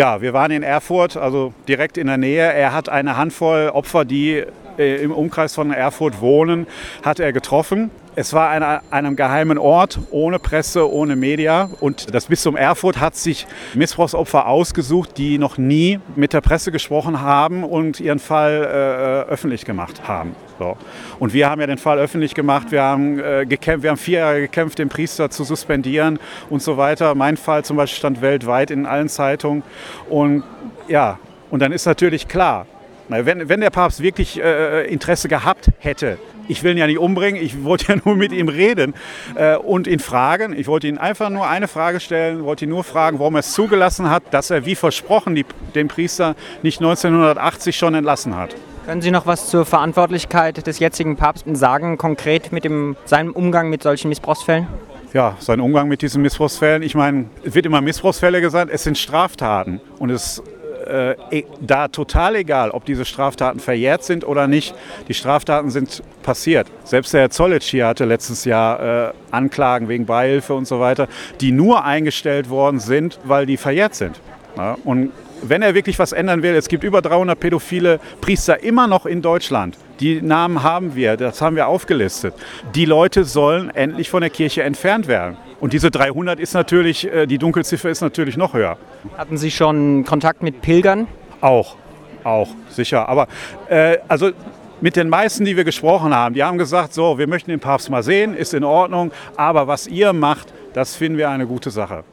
Ja, wir waren in Erfurt, also direkt in der Nähe. Er hat eine Handvoll Opfer, die äh, im Umkreis von Erfurt wohnen, hat er getroffen. Es war an einem geheimen Ort, ohne Presse, ohne Media. Und das Bistum Erfurt hat sich Missbrauchsopfer ausgesucht, die noch nie mit der Presse gesprochen haben und ihren Fall äh, öffentlich gemacht haben. So. Und wir haben ja den Fall öffentlich gemacht. Wir haben, äh, gekämpft, wir haben vier Jahre gekämpft, den Priester zu suspendieren und so weiter. Mein Fall zum Beispiel stand weltweit in allen Zeitungen. Und ja, und dann ist natürlich klar, wenn, wenn der Papst wirklich äh, Interesse gehabt hätte, ich will ihn ja nicht umbringen, ich wollte ja nur mit ihm reden äh, und ihn fragen. Ich wollte ihn einfach nur eine Frage stellen, wollte ihn nur fragen, warum er es zugelassen hat, dass er wie versprochen die, den Priester nicht 1980 schon entlassen hat. Können Sie noch was zur Verantwortlichkeit des jetzigen Papstes sagen, konkret mit dem, seinem Umgang mit solchen Missbrauchsfällen? ja, sein Umgang mit diesen Missbrauchsfällen. Ich meine, es wird immer Missbrauchsfälle gesagt, es sind Straftaten. Und es äh, e, da total egal, ob diese Straftaten verjährt sind oder nicht. Die Straftaten sind passiert. Selbst der Herr Zollitsch hier hatte letztes Jahr äh, Anklagen wegen Beihilfe und so weiter, die nur eingestellt worden sind, weil die verjährt sind. Ja, und wenn er wirklich was ändern will, es gibt über 300 pädophile Priester immer noch in Deutschland. Die Namen haben wir, das haben wir aufgelistet. Die Leute sollen endlich von der Kirche entfernt werden. Und diese 300 ist natürlich, äh, die Dunkelziffer ist natürlich noch höher. Hatten Sie schon Kontakt mit Pilgern? Auch, auch, sicher. Aber äh, also mit den meisten, die wir gesprochen haben, die haben gesagt, so, wir möchten den Papst mal sehen, ist in Ordnung, aber was ihr macht, das finden wir eine gute Sache.